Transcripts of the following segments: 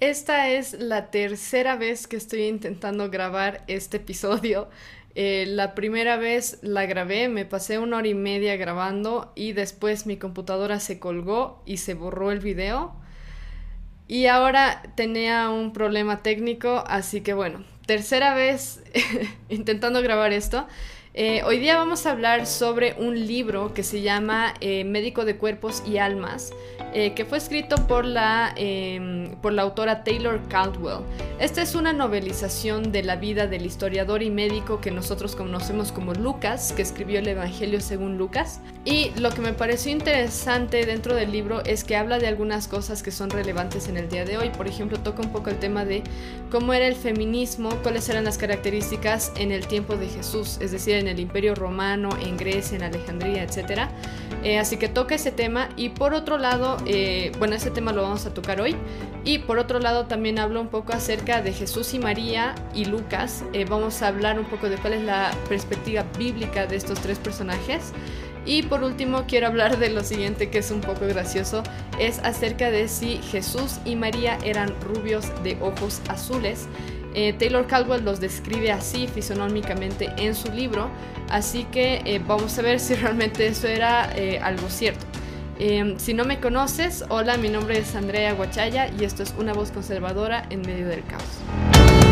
Esta es la tercera vez que estoy intentando grabar este episodio. Eh, la primera vez la grabé, me pasé una hora y media grabando y después mi computadora se colgó y se borró el video. Y ahora tenía un problema técnico, así que bueno, tercera vez intentando grabar esto. Eh, hoy día vamos a hablar sobre un libro que se llama eh, Médico de Cuerpos y Almas, eh, que fue escrito por la, em, por la autora Taylor Caldwell. Esta es una novelización de la vida del historiador y médico que nosotros conocemos como Lucas, que escribió el Evangelio según Lucas. Y lo que me pareció interesante dentro del libro es que habla de algunas cosas que son relevantes en el día de hoy. Por ejemplo, toca un poco el tema de cómo era el feminismo, cuáles eran las características en el tiempo de Jesús, es decir, en el Imperio Romano, en Grecia, en Alejandría, etc. Eh, así que toca ese tema y por otro lado, eh, bueno, ese tema lo vamos a tocar hoy y por otro lado también hablo un poco acerca de Jesús y María y Lucas. Eh, vamos a hablar un poco de cuál es la perspectiva bíblica de estos tres personajes. Y por último quiero hablar de lo siguiente que es un poco gracioso, es acerca de si Jesús y María eran rubios de ojos azules. Eh, Taylor Caldwell los describe así fisonómicamente en su libro, así que eh, vamos a ver si realmente eso era algo cierto. Em, si no me conoces, hola, mi nombre es Andrea Guachaya y esto es una voz conservadora en medio del caos.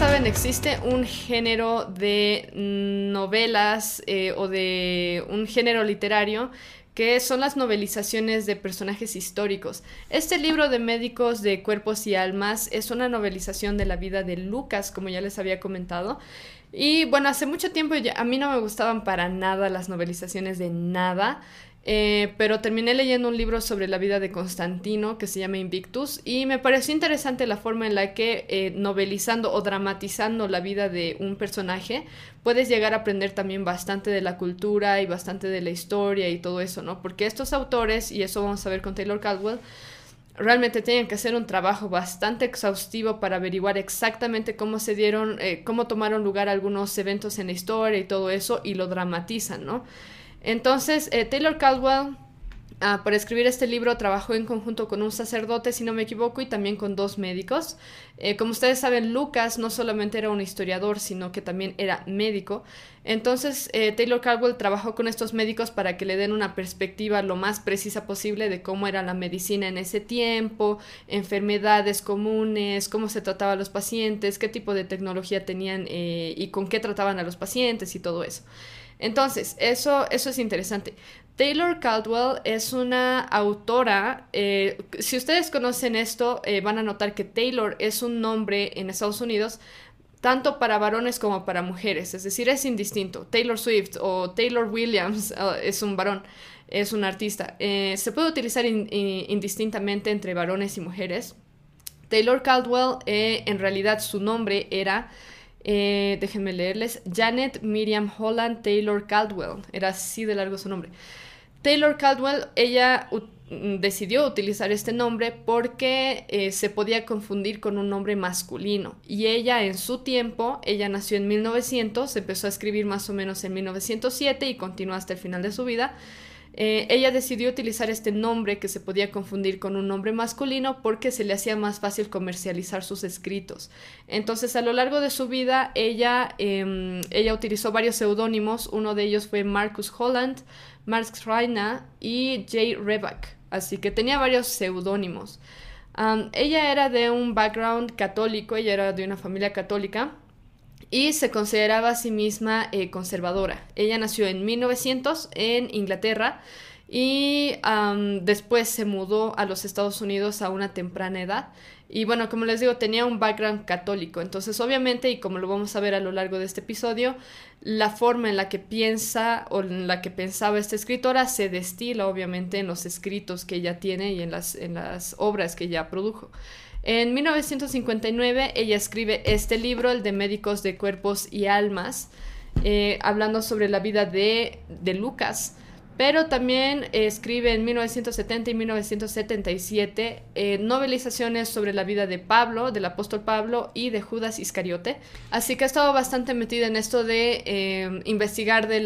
Saben, existe un género de novelas o de un género literario que son las novelizaciones de personajes históricos. Este libro de médicos de cuerpos y almas es una novelización de la vida de Lucas, como ya les había comentado. Y bueno, hace mucho tiempo a mí no me gustaban para nada las novelizaciones de nada. Eh, pero terminé leyendo un libro sobre la vida de Constantino que se llama Invictus y me pareció interesante la forma en la que eh, novelizando o dramatizando la vida de un personaje puedes llegar a aprender también bastante de la cultura y bastante de la historia y todo eso, ¿no? Porque estos autores, y eso vamos a ver con Taylor Caldwell, realmente tienen que hacer un trabajo bastante exhaustivo para averiguar exactamente cómo se dieron, eh, cómo tomaron lugar algunos eventos en la historia y todo eso y lo dramatizan, ¿no? Entonces, eh, Taylor Caldwell, ah, para escribir este libro, trabajó en conjunto con un sacerdote, si no me equivoco, y también con dos médicos. Eh, como ustedes saben, Lucas no solamente era un historiador, sino que también era médico. Entonces, eh, Taylor Caldwell trabajó con estos médicos para que le den una perspectiva lo más precisa posible de cómo era la medicina en ese tiempo, enfermedades comunes, cómo se trataba a los pacientes, qué tipo de tecnología tenían y con qué trataban a los pacientes y todo eso. Entonces, eso, eso es interesante. Taylor Caldwell es una autora, eh, si ustedes conocen esto, eh, van a notar que Taylor es un nombre en Estados Unidos tanto para varones como para mujeres, es decir, es indistinto. Taylor Swift o Taylor Williams uh, es un varón, es un artista. Eh, se puede utilizar indistintamente entre varones y mujeres. Taylor Caldwell, en realidad su nombre era eh, déjenme leerles. Janet Miriam Holland Taylor Caldwell. Era así de largo su nombre. Taylor Caldwell, ella mm, decidió utilizar este nombre porque eh, se podía confundir con un nombre masculino. Y ella en su tiempo, ella nació en 1900, empezó a escribir más o menos en 1907 y continuó hasta el final de su vida. Eh, ella decidió utilizar este nombre que se podía confundir con un nombre masculino porque se le hacía más fácil comercializar sus escritos. Entonces, a lo largo de su vida, ella, em, ella utilizó varios seudónimos. Uno de ellos fue Marcus Holland, Max Reina y Jay Reback. Así que tenía varios seudónimos. ella era de un background católico, ella era de una familia católica y se consideraba a sí misma eh, conservadora. Ella nació en 1900 en Inglaterra y después se mudó a los Estados Unidos a una temprana edad. Y bueno, como les digo, tenía un background católico. Entonces, obviamente, y como lo vamos a ver a lo largo de este episodio, la forma en la que piensa o en la que pensaba esta escritora se destila, obviamente, en los escritos que ella tiene y en las, en las obras que ella produjo. En 1959 ella escribe este libro, el de Médicos de Cuerpos y Almas, eh, hablando sobre la vida de, Lucas. pero también escribe en 1970 y 1977 eh, novelizaciones sobre la vida de Pablo, del apóstol Pablo y de Judas Iscariote. Así que ha estado bastante metida en esto de eh, investigar de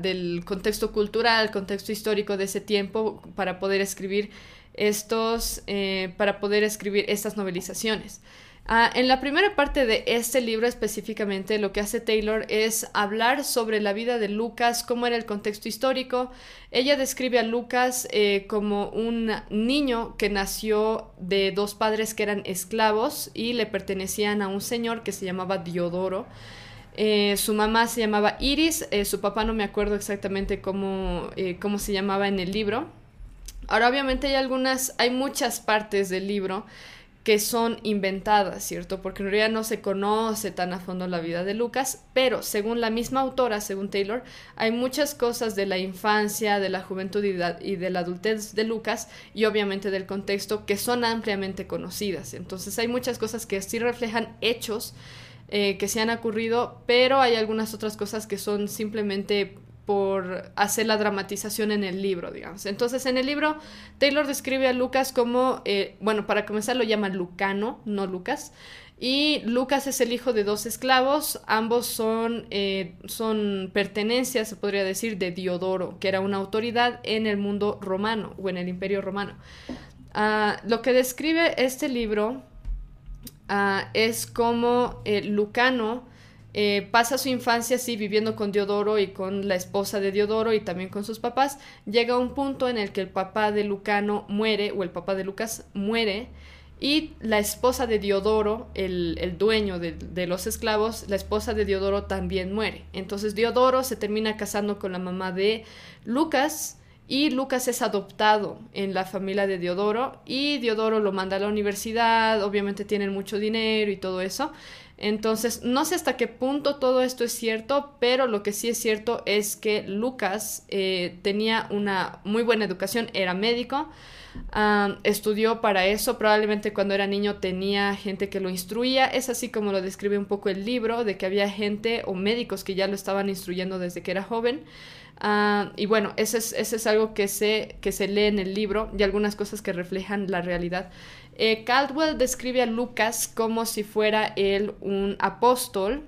del contexto cultural, contexto histórico de ese tiempo para poder escribir estos, eh, para poder escribir estas novelizaciones. Ah, en la primera parte de este libro específicamente lo que hace Taylor es hablar sobre la vida de Lucas, cómo era el contexto histórico. Ella describe a Lucas eh, como un niño que nació de dos padres que eran esclavos y le pertenecían a un señor que se llamaba Diodoro. Eh, su mamá se llamaba Iris, su papá no me acuerdo exactamente cómo, cómo se llamaba en el libro. Ahora obviamente hay algunas, hay muchas partes del libro que son inventadas, ¿cierto? Porque en realidad no se conoce tan a fondo la vida de Lucas, pero según la misma autora, según Taylor, hay muchas cosas de la infancia, de la juventud y de, la adultez de Lucas y obviamente del contexto que son ampliamente conocidas. Entonces hay muchas cosas que sí reflejan hechos eh, que se han ocurrido, pero hay algunas otras cosas que son simplemente por hacer la dramatización en el libro, digamos. Entonces, en el libro, Taylor describe a Lucas como, eh, bueno, para comenzar lo llama Lucano, no Lucas, y Lucas es el hijo de dos esclavos, ambos son, eh, son pertenencias, se podría decir, de Diodoro, que era una autoridad en el mundo romano o en el imperio romano. Ah, lo que describe este libro ah, es como eh, Lucano, eh, pasa su infancia así viviendo con Diodoro y con la esposa de Diodoro y también con sus papás. Llega un punto en el que el papá de Lucano muere o el papá de Lucas muere y la esposa de Diodoro, el, dueño de, de, los esclavos, la esposa de Diodoro también muere. Entonces Diodoro se termina casando con la mamá de Lucas y Lucas es adoptado en la familia de Diodoro y Diodoro lo manda a la universidad, obviamente tienen mucho dinero y todo eso. Entonces, no sé hasta qué punto todo esto es cierto, pero lo que sí es cierto es que Lucas eh, tenía una muy buena educación, era médico, estudió para eso, probablemente cuando era niño tenía gente que lo instruía, es así como lo describe un poco el libro, de que había gente o médicos que ya lo estaban instruyendo desde que era joven. y bueno, eso es, es algo que se, que se lee en el libro y algunas cosas que reflejan la realidad. Eh, Caldwell describe a Lucas como si fuera él un apóstol,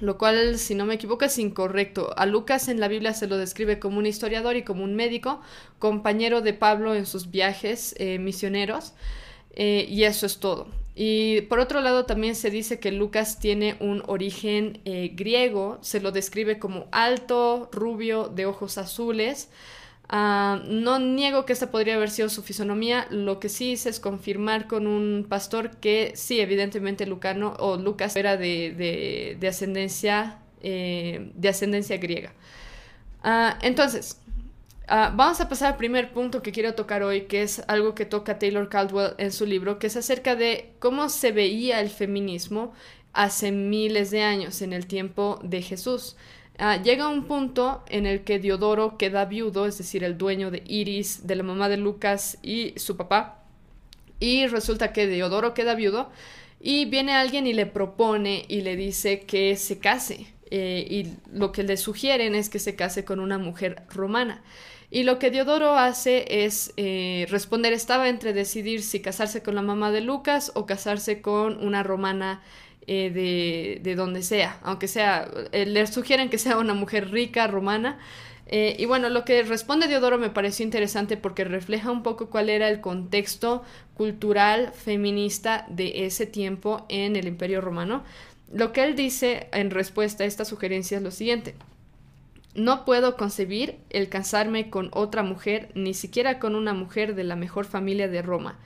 lo cual, si no me equivoco, es incorrecto. A Lucas en la Biblia se lo describe como un historiador y como un médico, compañero de Pablo en sus viajes eh, misioneros, eh, y eso es todo. Y por otro lado, también se dice que Lucas tiene un origen griego, se lo describe como alto, rubio, de ojos azules. Ah, no niego que esta podría haber sido su fisonomía, lo que sí hice es confirmar con un pastor que sí, evidentemente Lucano o Lucas era de, ascendencia, eh, de ascendencia griega. Ah, entonces, ah, vamos a pasar al primer punto que quiero tocar hoy, que es algo que toca Taylor Caldwell en su libro, que es acerca de cómo se veía el feminismo hace miles de años, en el tiempo de Jesús. Ah, llega un punto en el que Diodoro queda viudo, es decir, el dueño de Iris, de la mamá de Lucas y su papá. Y resulta que Diodoro queda viudo y viene alguien y le propone y le dice que se case. Eh, y lo que le sugieren es que se case con una mujer romana. Y lo que Diodoro hace es eh, responder, estaba entre decidir si casarse con la mamá de Lucas o casarse con una romana eh, de, de, donde sea, aunque sea, eh, le sugieren que sea una mujer rica, romana. Eh, y bueno, lo que responde Diodoro me pareció interesante porque refleja un poco cuál era el contexto cultural feminista de ese tiempo en el Imperio Romano. Lo que él dice en respuesta a esta sugerencia es lo siguiente. No puedo concebir el casarme con otra mujer, ni siquiera con una mujer de la mejor familia de Roma.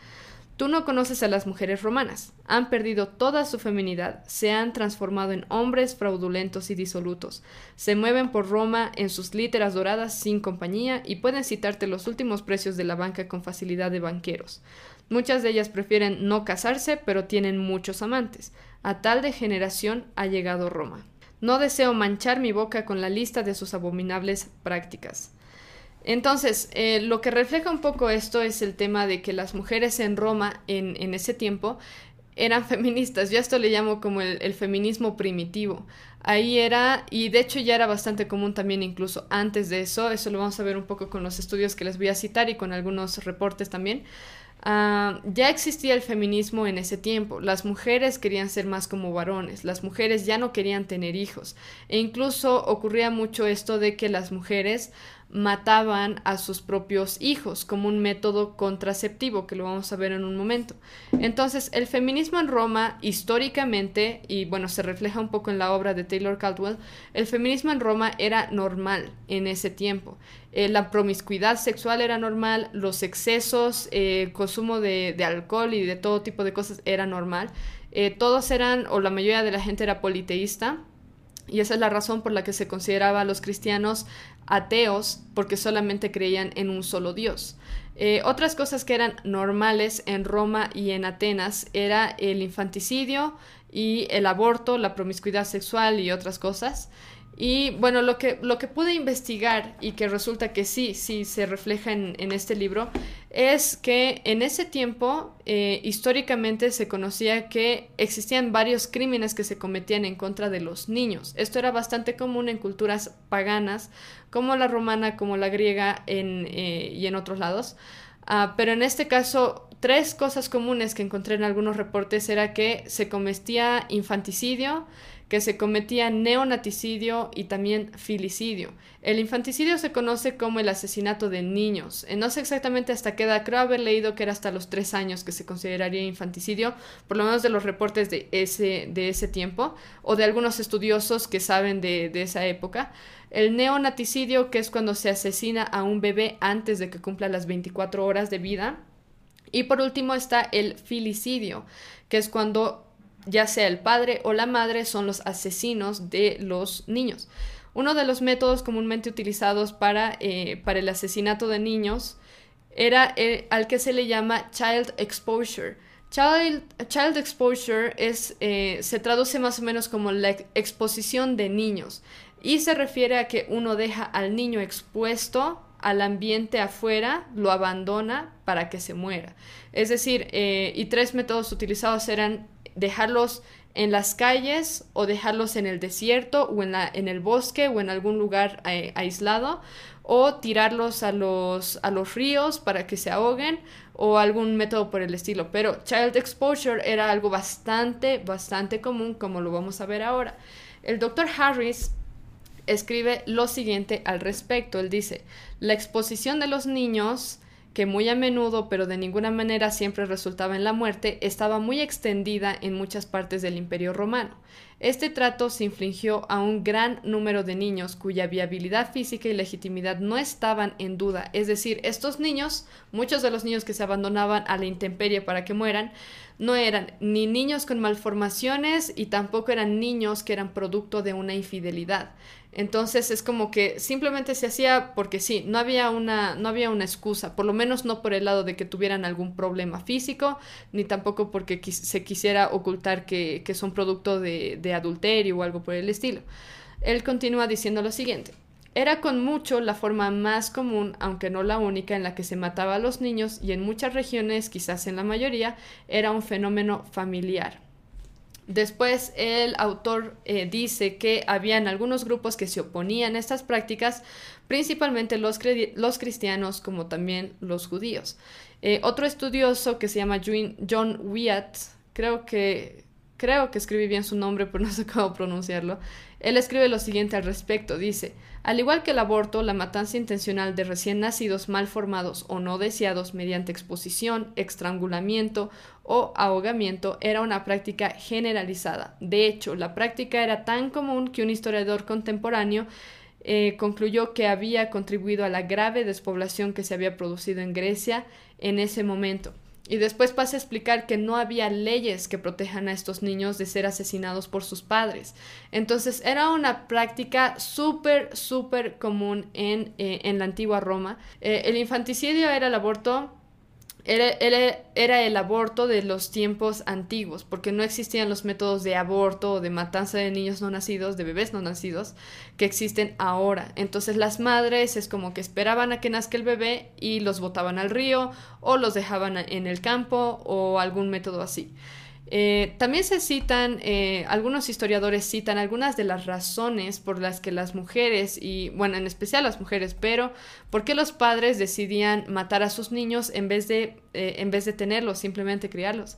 Tú no conoces a las mujeres romanas. Han perdido toda su feminidad, se han transformado en hombres fraudulentos y disolutos. Se mueven por Roma en sus literas doradas sin compañía y pueden citarte los últimos precios de la banca con facilidad de banqueros. Muchas de ellas prefieren no casarse, pero tienen muchos amantes. A tal degeneración ha llegado Roma. No deseo manchar mi boca con la lista de sus abominables prácticas. Entonces, eh, lo que refleja un poco esto es el tema de que las mujeres en Roma en, ese tiempo eran feministas. Yo esto le llamo como el, feminismo primitivo. Ahí era, y de hecho ya era bastante común también incluso antes de eso, eso lo vamos a ver un poco con los estudios que les voy a citar y con algunos reportes también. Ah, ya existía el feminismo en ese tiempo. Las mujeres querían ser más como varones, las mujeres ya no querían tener hijos. E incluso ocurría mucho esto de que las mujeres mataban a sus propios hijos como un método contraceptivo, que lo vamos a ver en un momento. Entonces, el feminismo en Roma, históricamente, y bueno, se refleja un poco en la obra de Taylor Caldwell, el feminismo en Roma era normal en ese tiempo. Eh, la promiscuidad sexual era normal, los excesos, eh, consumo de, alcohol y de todo tipo de cosas era normal. Eh, todos eran, o la mayoría de la gente era politeísta, y esa es la razón por la que se consideraba a los cristianos ateos porque solamente creían en un solo Dios. Eh, otras cosas que eran normales en Roma y en Atenas era el infanticidio y el aborto, la promiscuidad sexual y otras cosas. Y bueno, lo que, lo que pude investigar y que resulta que sí, sí se refleja en, este libro, es que en ese tiempo eh, históricamente se conocía que existían varios crímenes que se cometían en contra de los niños. Esto era bastante común en culturas paganas, como la romana, como la griega en, eh, y en otros lados. Ah, pero en este caso, tres cosas comunes que encontré en algunos reportes era que se cometía infanticidio, que se cometía neonaticidio y también filicidio. El infanticidio se conoce como el asesinato de niños. Eh, no sé exactamente hasta qué edad, creo haber leído que era hasta los tres años que se consideraría infanticidio, por lo menos de los reportes de ese, de ese tiempo, o de algunos estudiosos que saben de, de esa época. El neonaticidio, que es cuando se asesina a un bebé antes de que cumpla las 24 horas de vida. Y por último está el filicidio, que es cuando ya sea el padre o la madre son los asesinos de los niños. Uno de los métodos comúnmente utilizados para, eh, para el asesinato de niños era el, al que se le llama child exposure. Child, child exposure es, eh, se traduce más o menos como la exposición de niños y se refiere a que uno deja al niño expuesto al ambiente afuera, lo abandona para que se muera. Es decir, eh, y tres métodos utilizados eran dejarlos en las calles o dejarlos en el desierto o en, la, en el bosque o en algún lugar eh, aislado o tirarlos a los, a los ríos para que se ahoguen o algún método por el estilo. Pero child exposure era algo bastante, bastante común como lo vamos a ver ahora. El doctor Harris escribe lo siguiente al respecto. Él dice, la exposición de los niños que muy a menudo, pero de ninguna manera siempre resultaba en la muerte, estaba muy extendida en muchas partes del Imperio romano. Este trato se infligió a un gran número de niños cuya viabilidad física y legitimidad no estaban en duda. Es decir, estos niños, muchos de los niños que se abandonaban a la intemperie para que mueran, no eran ni niños con malformaciones y tampoco eran niños que eran producto de una infidelidad. Entonces es como que simplemente se hacía porque sí, no había una, no había una excusa, por lo menos no por el lado de que tuvieran algún problema físico, ni tampoco porque se quisiera ocultar que, que son producto de, de adulterio o algo por el estilo. Él continúa diciendo lo siguiente. Era con mucho la forma más común, aunque no la única, en la que se mataba a los niños y en muchas regiones, quizás en la mayoría, era un fenómeno familiar. Después el autor eh, dice que habían algunos grupos que se oponían a estas prácticas, principalmente los, cristianos como también los judíos. Eh, otro estudioso que se llama John Wyatt, creo que, creo que escribí bien su nombre, pero no sé cómo pronunciarlo, él escribe lo siguiente al respecto, dice, al igual que el aborto, la matanza intencional de recién nacidos mal formados o no deseados mediante exposición, estrangulamiento o ahogamiento era una práctica generalizada. De hecho, la práctica era tan común que un historiador contemporáneo eh, concluyó que había contribuido a la grave despoblación que se había producido en Grecia en ese momento. Y después pasa a explicar que no había leyes que protejan a estos niños de ser asesinados por sus padres. Entonces era una práctica súper, súper común en, eh, en, la antigua Roma. Eh, el infanticidio era el aborto era, el aborto de los tiempos antiguos, porque no existían los métodos de aborto o de matanza de niños no nacidos, de bebés no nacidos, que existen ahora. Entonces las madres es como que esperaban a que nazca el bebé y los botaban al río o los dejaban en el campo o algún método así. Eh, también se citan, eh, algunos historiadores citan algunas de las razones por las que las mujeres, y bueno, en especial las mujeres, pero por qué los padres decidían matar a sus niños en vez de, eh, en vez de tenerlos, simplemente criarlos.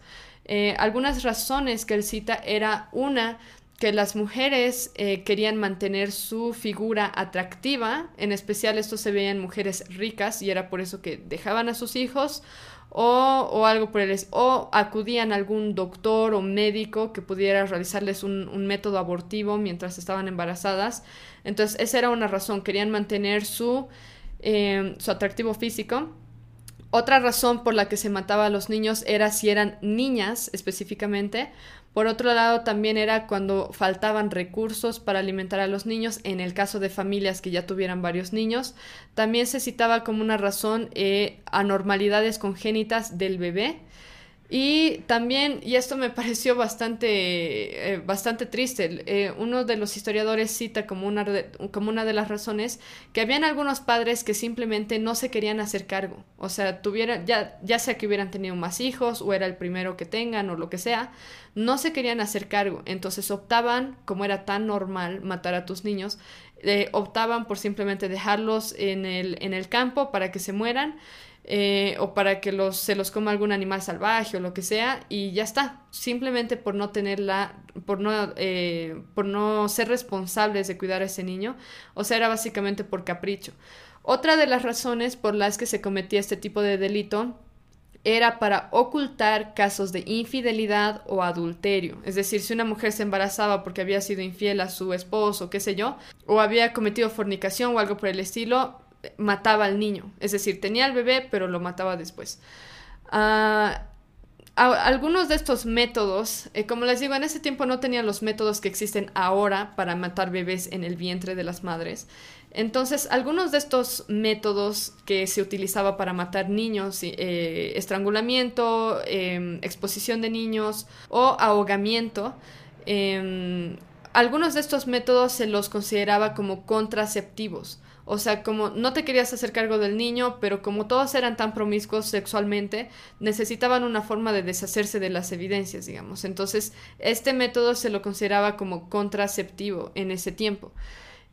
algunas razones que él cita era una, que las mujeres querían mantener su figura atractiva, en especial esto se veía en mujeres ricas y era por eso que dejaban a sus hijos o, algo por el o acudían a algún doctor o médico que pudiera realizarles un, método abortivo mientras estaban embarazadas. Entonces, esa era una razón, querían mantener su, eh, su atractivo físico. Otra razón por la que se mataba a los niños era si eran niñas específicamente, por otro lado, también era cuando faltaban recursos para alimentar a los niños, en el caso de familias que ya tuvieran varios niños. También se citaba como una razón eh, anormalidades congénitas del bebé. Y también, y esto me pareció bastante, eh, bastante triste, eh, uno de los historiadores cita como una, de, como una de las razones que habían algunos padres que simplemente no se querían hacer cargo. O sea, tuvieran, ya, ya sea que hubieran tenido más hijos o era el primero que tengan o lo que sea, no se querían hacer cargo. Entonces optaban, como era tan normal matar a tus niños, eh, optaban por simplemente dejarlos en el, en el campo para que se mueran eh, o para que los, se los coma algún animal salvaje o lo que sea y ya está, simplemente por no tenerla, por no, eh, por no ser responsables de cuidar a ese niño, o sea, era básicamente por capricho. Otra de las razones por las que se cometía este tipo de delito era para ocultar casos de infidelidad o adulterio. Es decir, si una mujer se embarazaba porque había sido infiel a su esposo, qué sé yo, o había cometido fornicación o algo por el estilo, mataba al niño. Es decir, tenía al bebé, pero lo mataba después. Ah, algunos de estos métodos, eh, como les digo, en ese tiempo no tenían los métodos que existen ahora para matar bebés en el vientre de las madres. Entonces, algunos de estos métodos que se utilizaba para matar niños, eh, estrangulamiento, em, exposición de niños o ahogamiento, em, algunos de estos métodos se los consideraba como contraceptivos. O sea, como no te querías hacer cargo del niño, pero como todos eran tan promiscuos sexualmente, necesitaban una forma de deshacerse de las evidencias, digamos. Entonces, este método se lo consideraba como contraceptivo en ese tiempo.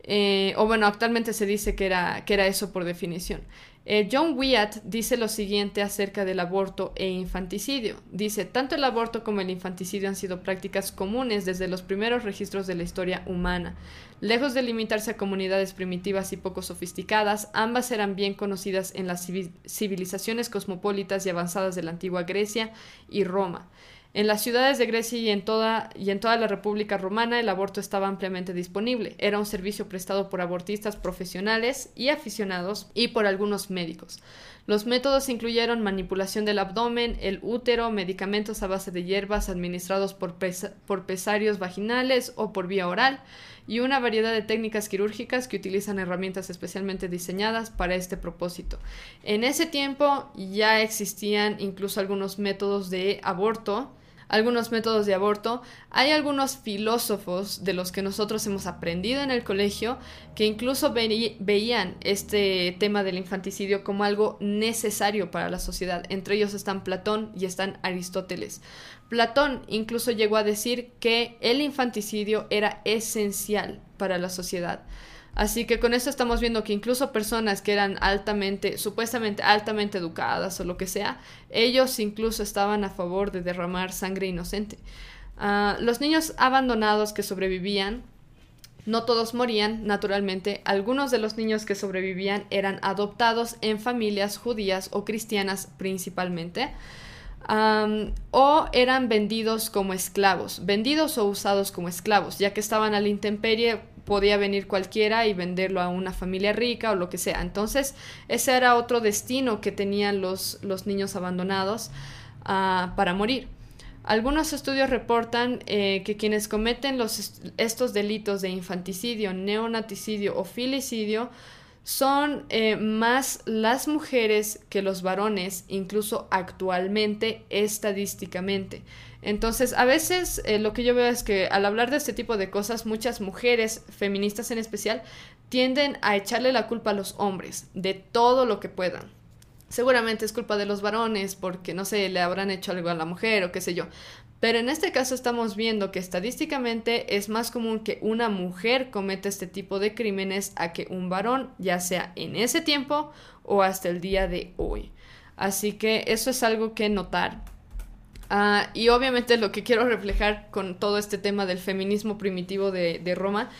Eh, o bueno, actualmente se dice que era, que era eso por definición. Eh, John Wyatt dice lo siguiente acerca del aborto e infanticidio. Dice, tanto el aborto como el infanticidio han sido prácticas comunes desde los primeros registros de la historia humana. Lejos de limitarse a comunidades primitivas y poco sofisticadas, ambas eran bien conocidas en las civilizaciones cosmopolitas y avanzadas de la antigua Grecia y Roma. En las ciudades de Grecia y en, toda, y en toda la República Romana el aborto estaba ampliamente disponible. Era un servicio prestado por abortistas profesionales y aficionados y por algunos médicos. Los métodos incluyeron manipulación del abdomen, el útero, medicamentos a base de hierbas administrados por, por pesarios vaginales o por vía oral, y una variedad de técnicas quirúrgicas que utilizan herramientas especialmente diseñadas para este propósito. En ese tiempo ya existían incluso algunos métodos de aborto algunos métodos de aborto, hay algunos filósofos de los que nosotros hemos aprendido en el colegio que incluso veían este tema del infanticidio como algo necesario para la sociedad. Entre ellos están Platón y están Aristóteles. Platón incluso llegó a decir que el infanticidio era esencial para la sociedad. Así que con esto estamos viendo que incluso personas que eran altamente, supuestamente altamente educadas o lo que sea, ellos incluso estaban a favor de derramar sangre inocente. Ah, los niños abandonados que sobrevivían, no todos morían, naturalmente, algunos de los niños que sobrevivían eran adoptados en familias judías o cristianas principalmente. o eran vendidos como esclavos, vendidos o usados como esclavos, ya que estaban a la intemperie podía venir cualquiera y venderlo a una familia rica o lo que sea. Entonces, ese era otro destino que tenían los, los niños abandonados ah, para morir. Algunos estudios reportan eh, que quienes cometen estos delitos de infanticidio, neonaticidio o filicidio son eh, más las mujeres que los varones, incluso actualmente, estadísticamente. Entonces, a veces eh, lo que yo veo es que al hablar de este tipo de cosas, muchas mujeres, feministas en especial, tienden a echarle la culpa a los hombres de todo lo que puedan. Seguramente es culpa de los varones porque, no sé, le habrán hecho algo a la mujer o qué sé yo. Pero en este caso estamos viendo que estadísticamente es más común que una mujer cometa este tipo de crímenes a que un varón, ya sea en ese tiempo o hasta el día de hoy. Así que eso es algo que notar. Ah, y obviamente lo que quiero reflejar con todo este tema del feminismo primitivo de, de Roma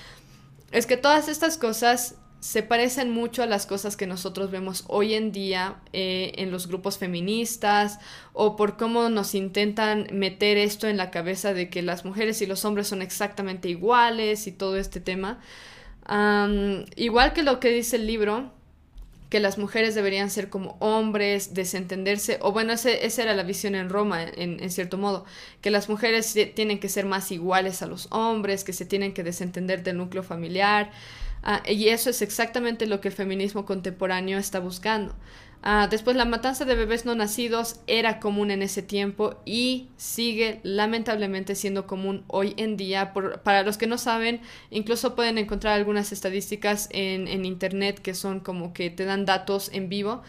es que todas estas cosas se parecen mucho a las cosas que nosotros vemos hoy en día eh, en los grupos feministas o por cómo nos intentan meter esto en la cabeza de que las mujeres y los hombres son exactamente iguales y todo este tema. igual que lo que dice el libro, que las mujeres deberían ser como hombres, desentenderse, o bueno, esa era la visión en Roma, en, en, cierto modo, que las mujeres tienen que ser más iguales a los hombres, que se tienen que desentender del núcleo familiar, Ah, y eso es exactamente lo que el feminismo contemporáneo está buscando. Ah, después, la matanza de bebés no nacidos era común en ese tiempo y sigue lamentablemente siendo común hoy en día. para los que no saben, incluso pueden encontrar algunas estadísticas en, en Internet que son como que te dan datos en vivo.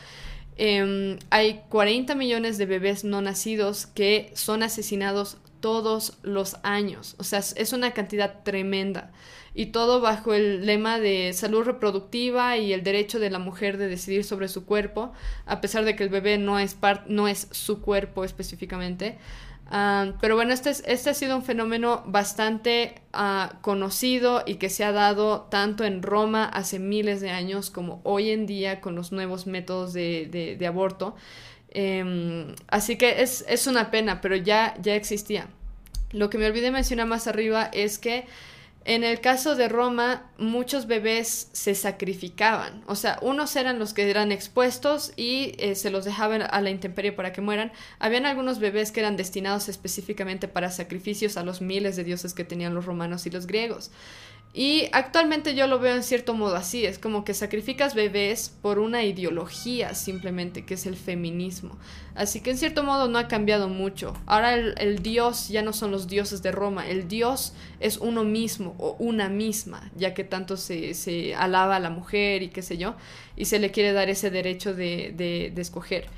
Em, hay 40 millones de bebés no nacidos que son asesinados todos los años. O sea, es una cantidad tremenda y todo bajo el lema de salud reproductiva y el derecho de la mujer de decidir sobre su cuerpo, a pesar de que el bebé no es, no es su cuerpo específicamente. Ah, pero bueno, este, este ha sido un fenómeno bastante ah, conocido y que se ha dado tanto en Roma hace miles de años como hoy en día con los nuevos métodos de, de, aborto. Em, así que es, es, una pena, pero ya, ya existía. Lo que me olvidé mencionar más arriba es que en el caso de Roma, muchos bebés se sacrificaban, o sea, unos eran los que eran expuestos y eh, se los dejaban a la intemperie para que mueran. Habían algunos bebés que eran destinados específicamente para sacrificios a los miles de dioses que tenían los romanos y los griegos. Y actualmente yo lo veo en cierto modo así, es como que sacrificas bebés por una ideología simplemente, que es el feminismo. Así que en cierto modo no ha cambiado mucho. Ahora el, dios ya no son los dioses de Roma, el dios es uno mismo o una misma, ya que tanto se, se alaba a la mujer y qué sé yo, y se le quiere dar ese derecho de, de, escoger.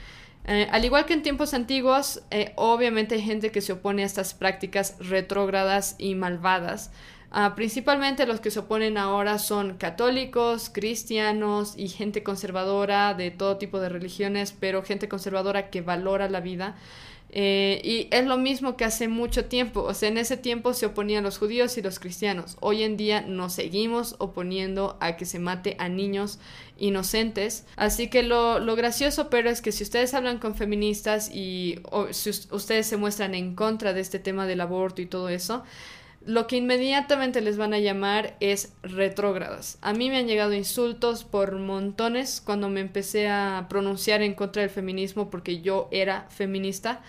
Eh, al igual que en tiempos antiguos, eh, obviamente hay gente que se opone a estas prácticas retrógradas y malvadas, Ah, principalmente los que se oponen ahora son católicos, cristianos y gente conservadora de todo tipo de religiones, pero gente conservadora que valora la vida. Eh, y es lo mismo que hace mucho tiempo, o sea, en ese tiempo se oponían los judíos y los cristianos. Hoy en día nos seguimos oponiendo a que se mate a niños inocentes. Así que lo, lo gracioso, pero es que si ustedes hablan con feministas y si ustedes se muestran en contra de este tema del aborto y todo eso, lo que inmediatamente les van a llamar es retrógradas. A mí me han llegado insultos por montones cuando me empecé a pronunciar en contra del feminismo porque yo era feminista.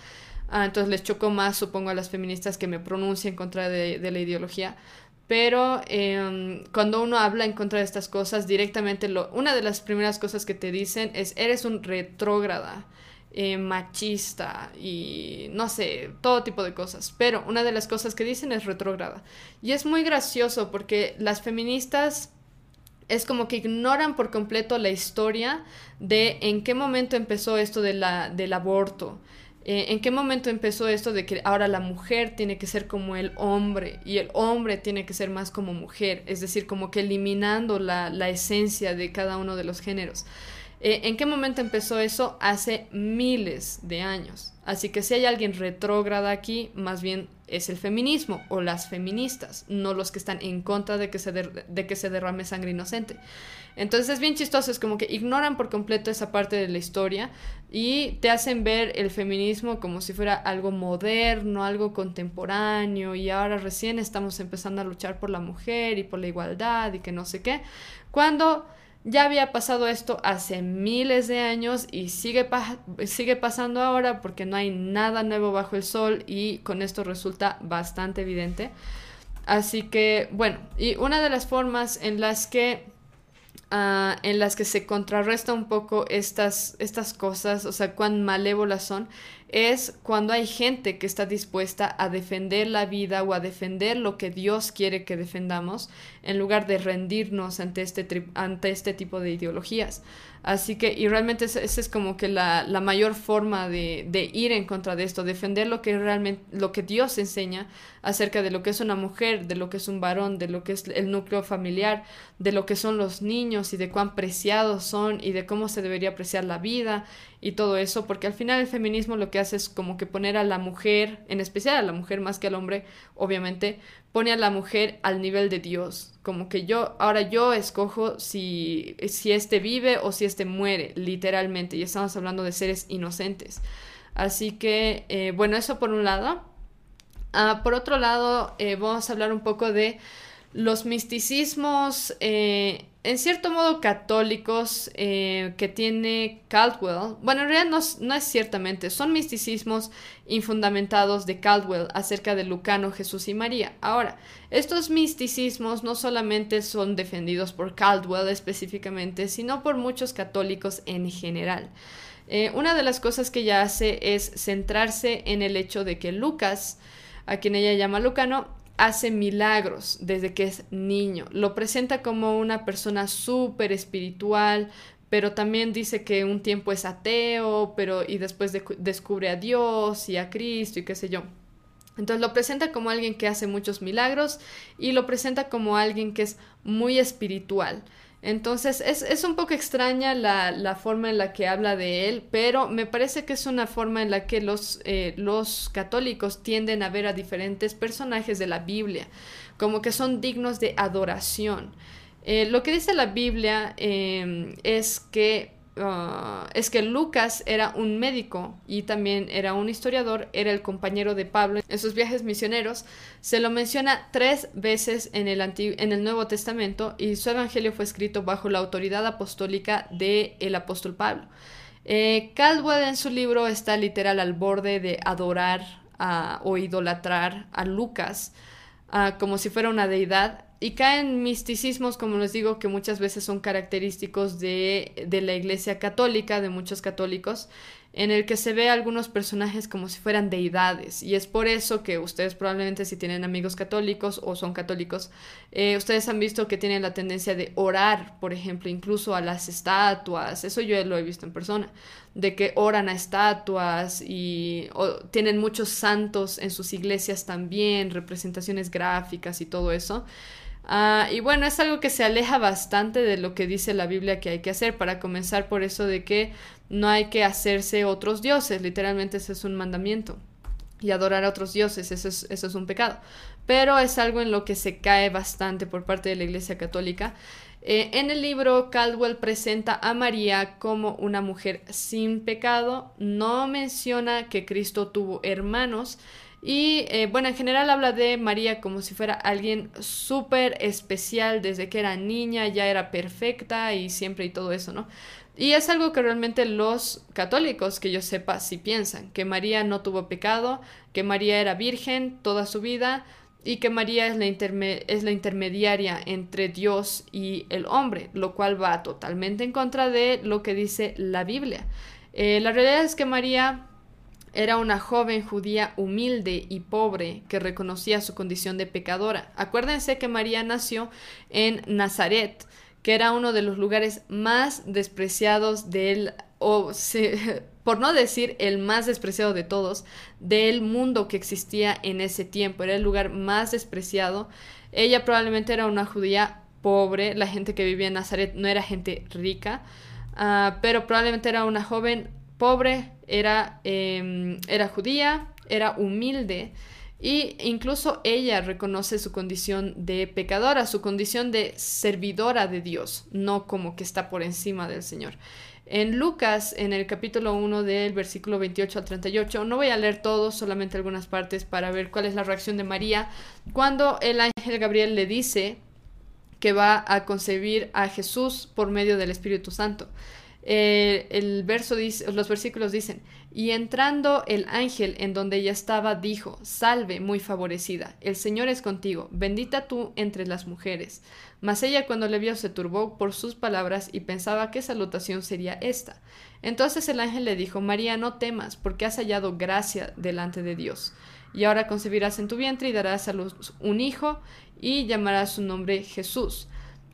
Ah, entonces les chocó más, supongo, a las feministas que me pronuncien en contra de, la ideología. Pero em, cuando uno habla en contra de estas cosas, directamente lo, una de las primeras cosas que te dicen es eres un retrógrada. Eh, machista y no sé, todo tipo de cosas. Pero una de las cosas que dicen es retrógrada. Y es muy gracioso porque las feministas es como que ignoran por completo la historia de en qué momento empezó esto de la, del aborto. Eh, ¿En qué momento empezó esto de que ahora la mujer tiene que ser como el hombre y el hombre tiene que ser más como mujer? Es decir, como que eliminando la, la esencia de cada uno de los géneros. Eh, ¿En qué momento empezó eso? Hace miles de años. Así que si hay alguien retrógrada aquí, más bien es el feminismo o las feministas, no los que están en contra de que se, de que se derrame sangre inocente. Entonces es bien chistoso, es como que ignoran por completo esa parte de la historia y te hacen ver el feminismo como si fuera algo moderno, algo contemporáneo y ahora recién estamos empezando a luchar por la mujer y por la igualdad y que no sé qué, cuando ya había pasado esto hace miles de años y sigue, sigue pasando ahora porque no hay nada nuevo bajo el sol y con esto resulta bastante evidente. Así que, bueno, y una de las formas en las que ah, en las que se contrarresta un poco estas, estas cosas, o sea, cuán malévolas son, es cuando hay gente que está dispuesta a defender la vida o a defender lo que Dios quiere que defendamos en lugar de rendirnos ante este, ante este tipo de ideologías. Así que, y realmente esa es como que la, la mayor forma de, de, ir en contra de esto, defender lo que realmente, lo que Dios enseña acerca de lo que es una mujer, de lo que es un varón, de lo que es el núcleo familiar, de lo que son los niños y de cuán preciados son y de cómo se debería apreciar la vida y todo eso, porque al final el feminismo lo que hace es como que poner a la mujer, en especial a la mujer más que al hombre, obviamente, pone a la mujer al nivel de Dios, como que yo, ahora yo escojo si, si este vive o si este muere, literalmente, y estamos hablando de seres inocentes. Así que, eh, bueno, eso por un lado. Ah, por otro lado, eh, vamos a hablar un poco de los misticismos eh, en cierto modo católicos eh, que tiene Caldwell, bueno, en realidad no, es ciertamente, son misticismos infundamentados de Caldwell acerca de Lucano, Jesús y María. Ahora, estos misticismos no solamente son defendidos por Caldwell específicamente, sino por muchos católicos en general. Eh, una de las cosas que ella hace es centrarse en el hecho de que Lucas, a quien ella llama Lucano, hace milagros desde que es niño. Lo presenta como una persona súper espiritual, pero también dice que un tiempo es ateo, pero y después descubre a Dios y a Cristo y qué sé yo. Entonces lo presenta como alguien que hace muchos milagros y lo presenta como alguien que es muy espiritual. Entonces es, un poco extraña la, forma en la que habla de él, pero me parece que es una forma en la que los, eh, los católicos tienden a ver a diferentes personajes de la Biblia, como que son dignos de adoración. Eh, lo que dice la Biblia eh, es que Ah, es que Lucas era un médico y también era un historiador, era el compañero de Pablo en sus viajes misioneros. Se lo menciona tres veces en el, en el Nuevo Testamento y su evangelio fue escrito bajo la autoridad apostólica del el apóstol Pablo. Eh, Caldwell en su libro está literal al borde de adorar o idolatrar a Lucas ah, como si fuera una deidad y caen misticismos, como les digo, que muchas veces son característicos de, de, la Iglesia católica, de muchos católicos, en el que se ve a algunos personajes como si fueran deidades. Y es por eso que ustedes probablemente si tienen amigos católicos o son católicos, eh, ustedes han visto que tienen la tendencia de orar, por ejemplo, incluso a las estatuas. Eso yo lo he visto en persona, de que oran a estatuas y tienen muchos santos en sus iglesias también, representaciones gráficas y todo eso. Ah, y bueno, es algo que se aleja bastante de lo que dice la Biblia que hay que hacer, para comenzar por eso de que no hay que hacerse otros dioses, literalmente ese es un mandamiento. Y adorar a otros dioses, eso es, eso es un pecado. Pero es algo en lo que se cae bastante por parte de la Iglesia Católica. Eh, en el libro, Caldwell presenta a María como una mujer sin pecado, no menciona que Cristo tuvo hermanos, y eh, bueno, en general habla de María como si fuera alguien súper especial desde que era niña, ya era perfecta y siempre y todo eso, ¿no? Y es algo que realmente los católicos, que yo sepa, sí piensan, que María no tuvo pecado, que María era virgen toda su vida y que María es la, es la intermediaria entre Dios y el hombre, lo cual va totalmente en contra de lo que dice la Biblia. Eh, la realidad es que María era una joven judía humilde y pobre que reconocía su condición de pecadora. Acuérdense que María nació en Nazaret, que era uno de los lugares más despreciados del, o por no decir el más despreciado de todos, del mundo que existía en ese tiempo. Era el lugar más despreciado. Ella probablemente era una judía pobre, la gente que vivía en Nazaret no era gente rica, ah, pero probablemente era una joven pobre, era, em, era judía, era humilde y incluso ella reconoce su condición de pecadora, su condición de servidora de Dios, no como que está por encima del Señor. En Lucas, en el capítulo 1 del versículo 28 al 38, no voy a leer todo, solamente algunas partes para ver cuál es la reacción de María cuando el ángel Gabriel le dice que va a concebir a Jesús por medio del Espíritu Santo. Eh, el verso dice, los versículos dicen, y entrando el ángel en donde ella estaba, dijo, Salve, muy favorecida, el Señor es contigo, bendita tú entre las mujeres. Mas ella cuando le vio se turbó por sus palabras y pensaba qué salutación sería esta. Entonces el ángel le dijo, María, no temas, porque has hallado gracia delante de Dios. Y ahora concebirás en tu vientre y darás a luz un hijo y llamarás su nombre Jesús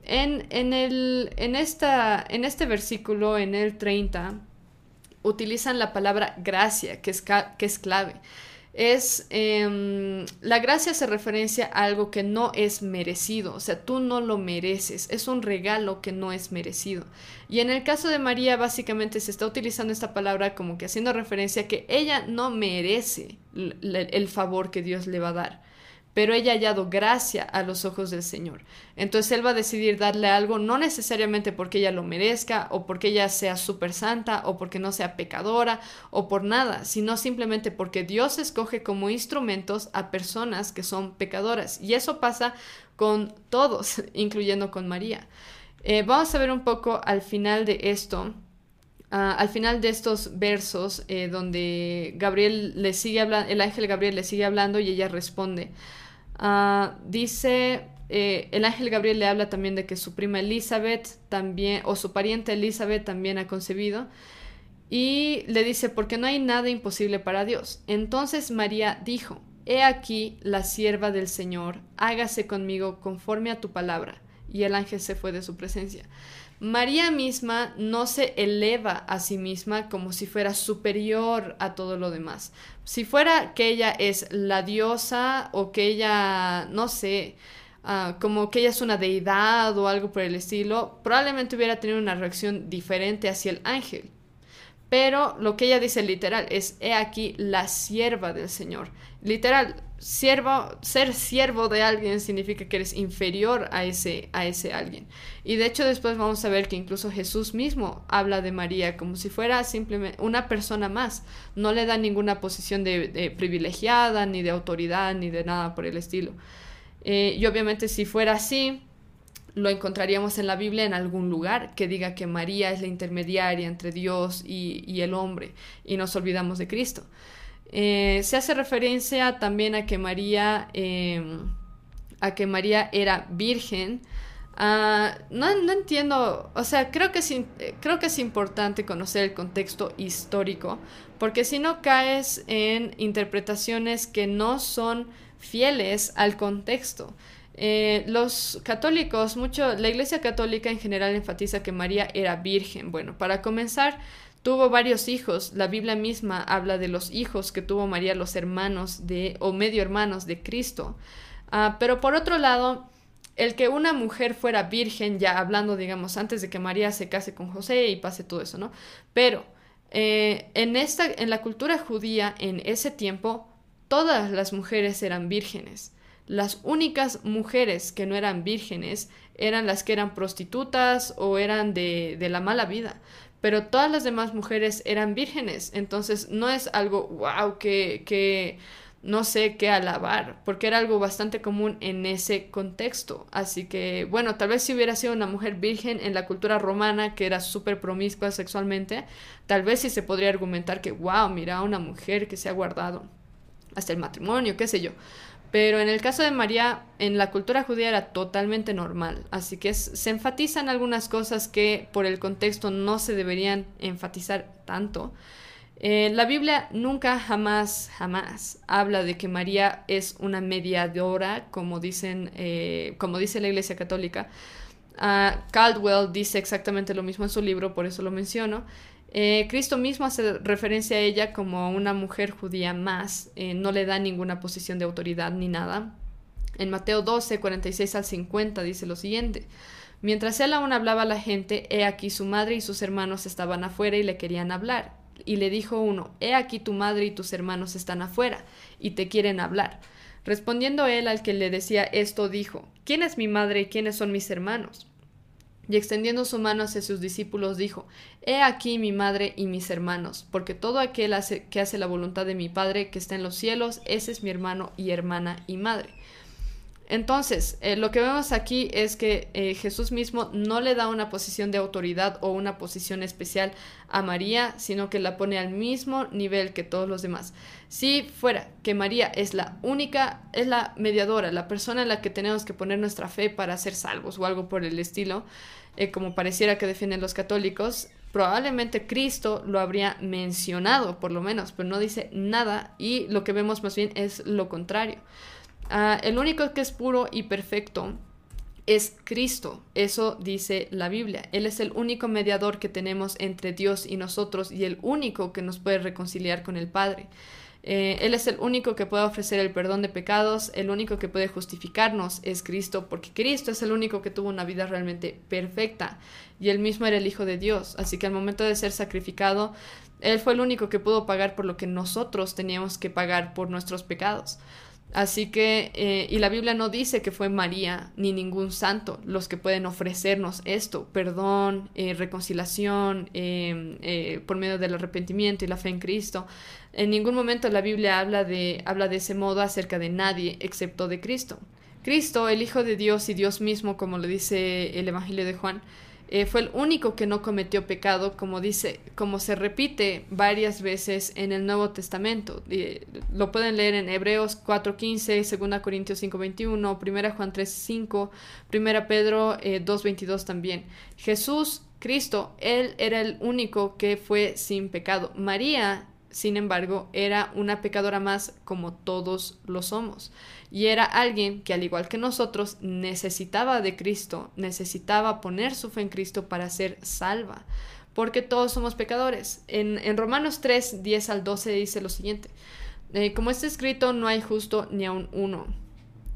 en, en, el, en, esta, en este versículo, en el 30, utilizan la palabra gracia, que es, que es clave. Es em, la gracia se referencia a algo que no es merecido, o sea, tú no lo mereces, es un regalo que no es merecido. Y en el caso de María, básicamente se está utilizando esta palabra como que haciendo referencia a que ella no merece el favor que Dios le va a dar pero ella ha hallado gracia a los ojos del Señor. Entonces Él va a decidir darle algo, no necesariamente porque ella lo merezca, o porque ella sea súper santa, o porque no sea pecadora, o por nada, sino simplemente porque Dios escoge como instrumentos a personas que son pecadoras. Y eso pasa con todos, incluyendo con María. Eh, vamos a ver un poco al final de esto. Ah, al final de estos versos, eh, donde Gabriel le sigue hablando, el ángel Gabriel le sigue hablando y ella responde. Ah, dice, eh, el ángel Gabriel le habla también de que su prima Elizabeth también, o su pariente Elizabeth también ha concebido. Y le dice, porque no hay nada imposible para Dios. Entonces María dijo, He aquí la sierva del Señor, hágase conmigo conforme a tu palabra. Y el ángel se fue de su presencia. María misma no se eleva a sí misma como si fuera superior a todo lo demás. Si fuera que ella es la diosa o que ella, no sé, ah, como que ella es una deidad o algo por el estilo, probablemente hubiera tenido una reacción diferente hacia el ángel. Pero lo que ella dice literal es, he aquí la sierva del Señor. Literal, siervo, ser siervo de alguien significa que eres inferior a ese, a ese alguien. Y de hecho después vamos a ver que incluso Jesús mismo habla de María como si fuera simplemente una persona más. No le da ninguna posición de, privilegiada, ni de autoridad, ni de nada por el estilo. Eh, y obviamente si fuera así, lo encontraríamos en la Biblia en algún lugar que diga que María es la intermediaria entre Dios y, el hombre y nos olvidamos de Cristo. Eh, se hace referencia también a que María, em, a que María era virgen. Ah, no, entiendo, o sea, creo que, es, creo que es importante conocer el contexto histórico, porque si no caes en interpretaciones que no son fieles al contexto. Eh, los católicos, mucho, la Iglesia Católica en general enfatiza que María era virgen. Bueno, para comenzar, tuvo varios hijos. La Biblia misma habla de los hijos que tuvo María, los hermanos de, o medio hermanos de Cristo. Ah, pero por otro lado, el que una mujer fuera virgen, ya hablando, digamos, antes de que María se case con José y pase todo eso, ¿no? Pero eh, en, esta, en la cultura judía, en ese tiempo, todas las mujeres eran vírgenes. Las únicas mujeres que no eran vírgenes eran las que eran prostitutas o eran de, de la mala vida pero todas las demás mujeres eran vírgenes, entonces no es algo wow que, que no sé qué alabar, porque era algo bastante común en ese contexto. Así que, bueno, tal vez si hubiera sido una mujer virgen en la cultura romana, que era súper promiscua sexualmente, tal vez sí se podría argumentar que, wow, mira, una mujer que se ha guardado hasta el matrimonio, qué sé yo. Pero en el caso de María, en la cultura judía era totalmente normal, así que se enfatizan algunas cosas que por el contexto no se deberían enfatizar tanto. Eh, la Biblia nunca, jamás, jamás habla de que María es una mediadora, como, dicen, eh, como dice la Iglesia Católica. Uh, Caldwell dice exactamente lo mismo en su libro, por eso lo menciono. Eh, Cristo mismo hace referencia a ella como una mujer judía más, eh, no le da ninguna posición de autoridad ni nada. En Mateo 12, 46 al 50 dice lo siguiente. Mientras él aún hablaba a la gente, he aquí su madre y sus hermanos estaban afuera y le querían hablar. Y le dijo uno, he aquí tu madre y tus hermanos están afuera y te quieren hablar. Respondiendo él al que le decía esto, dijo, ¿quién es mi madre y quiénes son mis hermanos? Y extendiendo su mano hacia sus discípulos, dijo, He aquí mi madre y mis hermanos, porque todo aquel que hace la voluntad de mi Padre que está en los cielos, ese es mi hermano y hermana y madre. Entonces, eh, lo que vemos aquí es que eh, Jesús mismo no le da una posición de autoridad o una posición especial a María, sino que la pone al mismo nivel que todos los demás. Si fuera que María es la única, es la mediadora, la persona en la que tenemos que poner nuestra fe para ser salvos o algo por el estilo, eh, como pareciera que defienden los católicos, probablemente Cristo lo habría mencionado, por lo menos, pero no dice nada y lo que vemos más bien es lo contrario. Ah, el único que es puro y perfecto es Cristo. Eso dice la Biblia. Él es el único mediador que tenemos entre Dios y nosotros y el único que nos puede reconciliar con el Padre. Eh, él es el único que puede ofrecer el perdón de pecados, el único que puede justificarnos es Cristo, porque Cristo es el único que tuvo una vida realmente perfecta y él mismo era el Hijo de Dios. Así que al momento de ser sacrificado, él fue el único que pudo pagar por lo que nosotros teníamos que pagar por nuestros pecados. Así que, eh, y la Biblia no dice que fue María ni ningún santo los que pueden ofrecernos esto, perdón, eh, reconciliación em, eh, por medio del arrepentimiento y la fe en Cristo. En ningún momento la Biblia habla de, habla de ese modo acerca de nadie excepto de Cristo. Cristo, el Hijo de Dios y Dios mismo, como lo dice el Evangelio de Juan, eh, fue el único que no cometió pecado, como dice, como se repite varias veces en el Nuevo Testamento. lo pueden leer en Hebreos 4.15, 2 Corintios 5.21, 1 Juan 3.5, 1 Pedro 2.22 eh, también. Jesús, Cristo, Él era el único que fue sin pecado. María sin embargo, era una pecadora más como todos lo somos. Y era alguien que, al igual que nosotros, necesitaba de Cristo, necesitaba poner su fe en Cristo para ser salva. Porque todos somos pecadores. En, Romanos 3, 10 al 12 dice lo siguiente. Eh, como está escrito, no hay justo ni aun uno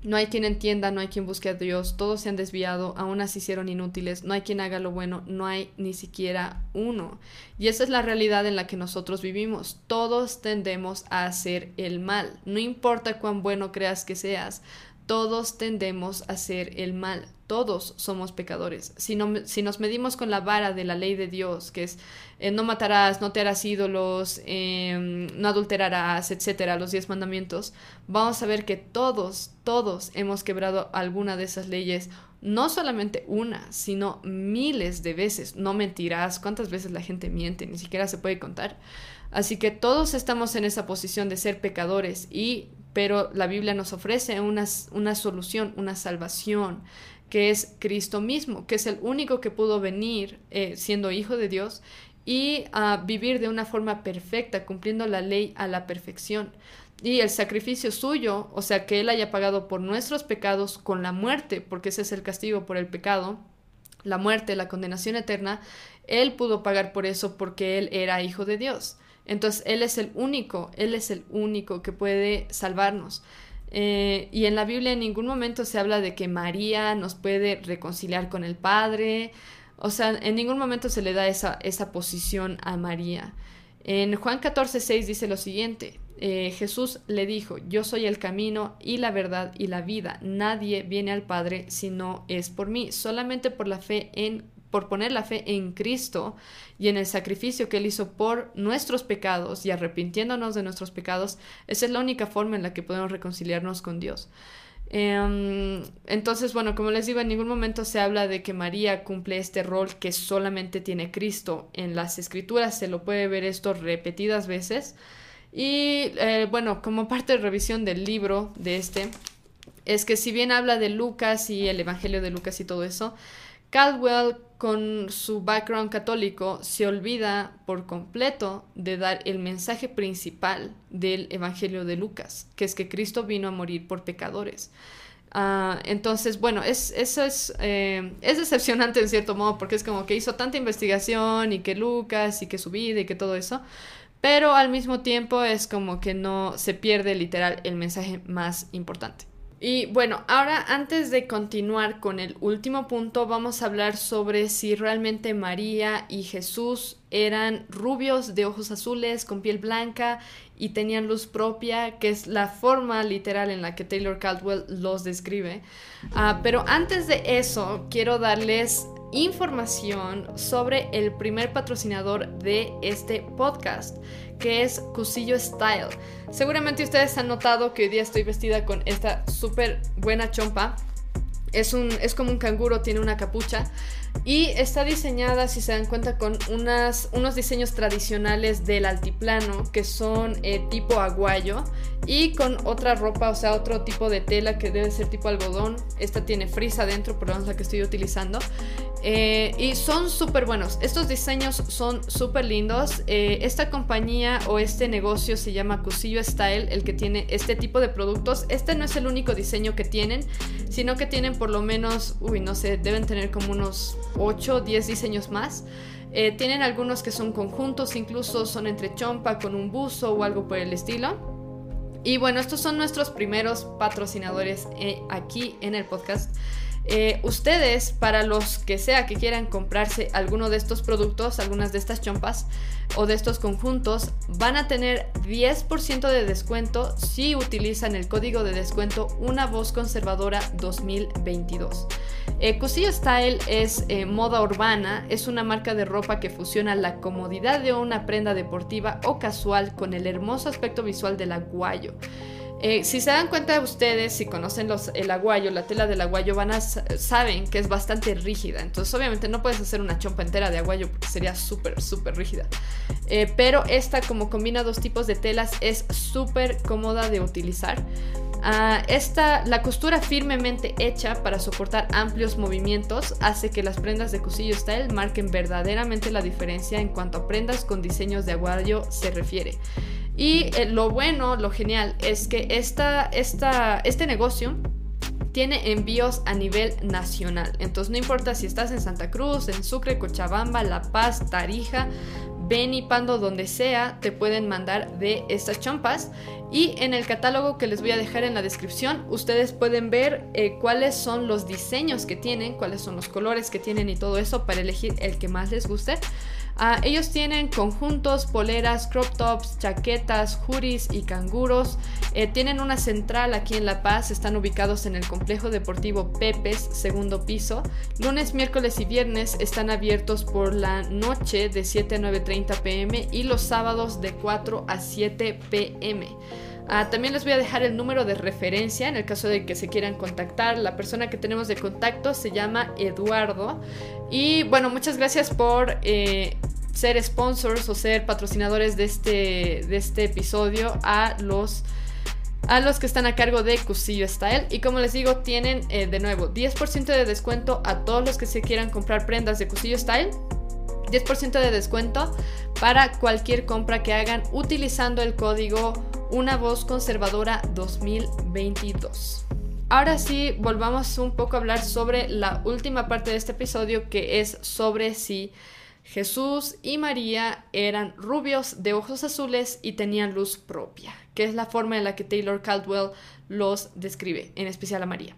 no hay quien entienda, no hay quien busque a Dios, todos se han desviado, aún así hicieron inútiles, no hay quien haga lo bueno, no hay ni siquiera uno. Y esa es la realidad en la que nosotros vivimos. Todos tendemos a hacer el mal, no importa cuán bueno creas que seas, todos tendemos a hacer el mal, todos somos pecadores. Si, si, nos medimos con la vara de la ley de Dios, que es eh, no matarás, no te harás ídolos, em, no adulterarás, etcétera, los diez mandamientos, vamos a ver que todos, todos hemos quebrado alguna de esas leyes, no solamente una, sino miles de veces. No mentirás, cuántas veces la gente miente, ni siquiera se puede contar. Así que todos estamos en esa posición de ser pecadores y pero la Biblia nos ofrece una, una solución, una salvación, que es Cristo mismo, que es el único que pudo venir eh, siendo hijo de Dios y a vivir de una forma perfecta, cumpliendo la ley a la perfección. Y el sacrificio suyo, o sea, que Él haya pagado por nuestros pecados con la muerte, porque ese es el castigo por el pecado, la muerte, la condenación eterna, Él pudo pagar por eso porque Él era hijo de Dios. Entonces, Él es el único, Él es el único que puede salvarnos. Eh, y en la Biblia en ningún momento se habla de que María nos puede reconciliar con el Padre. O sea, en ningún momento se le da esa, esa posición a María. En Juan 14, 6 dice lo siguiente. Eh, Jesús le dijo, yo soy el camino y la verdad y la vida. Nadie viene al Padre si no es por mí. Solamente por la fe en por poner la fe en Cristo y en el sacrificio que Él hizo por nuestros pecados y arrepintiéndonos de nuestros pecados, esa es la única forma en la que podemos reconciliarnos con Dios. Em, entonces, bueno, como les digo, en ningún momento se habla de que María cumple este rol que solamente tiene Cristo. En las escrituras se lo puede ver esto repetidas veces. Y eh, bueno, como parte de revisión del libro de este, es que si bien habla de Lucas y el Evangelio de Lucas y todo eso, Caldwell, con su background católico, se olvida por completo de dar el mensaje principal del Evangelio de Lucas, que es que Cristo vino a morir por pecadores. Ah, entonces, bueno, es, eso es, eh, es decepcionante en cierto modo, porque es como que hizo tanta investigación y que Lucas y que su vida y que todo eso, pero al mismo tiempo es como que no se pierde literal el mensaje más importante. Y bueno, ahora antes de continuar con el último punto, vamos a hablar sobre si realmente María y Jesús eran rubios de ojos azules, con piel blanca y tenían luz propia, que es la forma literal en la que Taylor Caldwell los describe. Ah, pero antes de eso, quiero darles información sobre el primer patrocinador de este podcast, que es Cusillo Style. Seguramente ustedes han notado que hoy día estoy vestida con esta súper buena chompa. Es, un, es como un canguro, tiene una capucha. Y está diseñada, si se dan cuenta, con unos diseños tradicionales del altiplano que son eh, tipo aguayo y con otra ropa, o sea, otro tipo de tela que debe ser tipo algodón. Esta tiene frisa dentro, pero es la que estoy utilizando. Eh, y son súper buenos. Estos diseños son súper lindos. Eh, esta compañía o este negocio se llama Cusillo Style, el que tiene este tipo de productos. Este no es el único diseño que tienen, sino que tienen por lo menos, uy, no sé, deben tener como unos 8 o 10 diseños más. Eh, tienen algunos que son conjuntos, incluso son entre chompa con un buzo o algo por el estilo. Y bueno, estos son nuestros primeros patrocinadores eh, aquí en el podcast. Eh, ustedes, para los que sea que quieran comprarse alguno de estos productos, algunas de estas chompas o de estos conjuntos, van a tener 10% de descuento si utilizan el código de descuento Una Voz Conservadora 2022. Eh, Style es eh, moda urbana, es una marca de ropa que fusiona la comodidad de una prenda deportiva o casual con el hermoso aspecto visual del aguayo. Eh, si se dan cuenta ustedes, si conocen el aguayo, la tela del aguayo, van a, saben que es bastante rígida. Entonces, obviamente, no puedes hacer una chompa entera de aguayo porque sería súper, súper rígida. Eh, pero esta, como combina dos tipos de telas, es súper cómoda de utilizar. Ah, esta, la costura firmemente hecha para soportar amplios movimientos hace que las prendas de Cusillo Style marquen verdaderamente la diferencia en cuanto a prendas con diseños de aguayo se refiere. Y eh, lo bueno, lo genial, es que esta, esta, este negocio tiene envíos a nivel nacional. Entonces no importa si estás en Santa Cruz, en Sucre, Cochabamba, La Paz, Tarija, Beni, Pando, donde sea, te pueden mandar de estas chompas. Y en el catálogo que les voy a dejar en la descripción, ustedes pueden ver eh, cuáles son los diseños que tienen, cuáles son los colores que tienen y todo eso para elegir el que más les guste. Ah, ellos tienen conjuntos, poleras, crop tops, chaquetas, hoodies y canguros. Eh, tienen una central aquí en La Paz, están ubicados en el complejo deportivo Pepes, segundo piso. Lunes, miércoles y viernes están abiertos por la noche de 7 a 9.30 pm y los sábados de 4 a 7 pm. Ah, también les voy a dejar el número de referencia en el caso de que se quieran contactar. La persona que tenemos de contacto se llama Eduardo. Y bueno, muchas gracias por eh, ser sponsors o ser patrocinadores de este, de este episodio a los a los que están a cargo de Cusillo Style. Y como les digo, tienen eh, de nuevo 10% de descuento a todos los que se quieran comprar prendas de Cusillo Style. 10% de descuento para cualquier compra que hagan utilizando el código Una Voz Conservadora 2022. Ahora sí, volvamos un poco a hablar sobre la última parte de este episodio que es sobre si Jesús y María eran rubios de ojos azules y tenían luz propia, que es la forma en la que Taylor Caldwell los describe, en especial a María.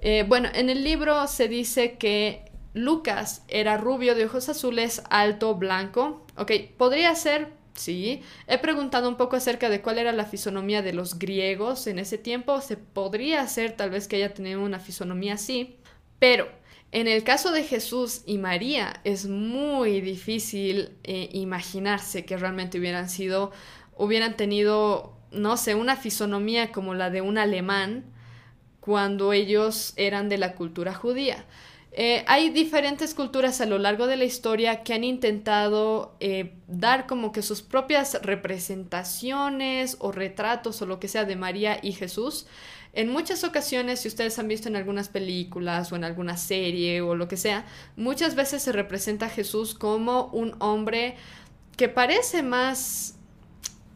Eh, bueno, en el libro se dice que Lucas era rubio de ojos azules, alto, blanco. Ok, podría ser, sí. He preguntado un poco acerca de cuál era la fisonomía de los griegos en ese tiempo. Se podría ser tal vez que haya tenido una fisonomía así, pero en el caso de Jesús y María es muy difícil eh, imaginarse que realmente hubieran sido, hubieran tenido, no sé, una fisonomía como la de un alemán cuando ellos eran de la cultura judía. Eh, hay diferentes culturas a lo largo de la historia que han intentado eh, dar como que sus propias representaciones o retratos o lo que sea de María y Jesús. En muchas ocasiones, si ustedes han visto en algunas películas o en alguna serie o lo que sea, muchas veces se representa a Jesús como un hombre que parece más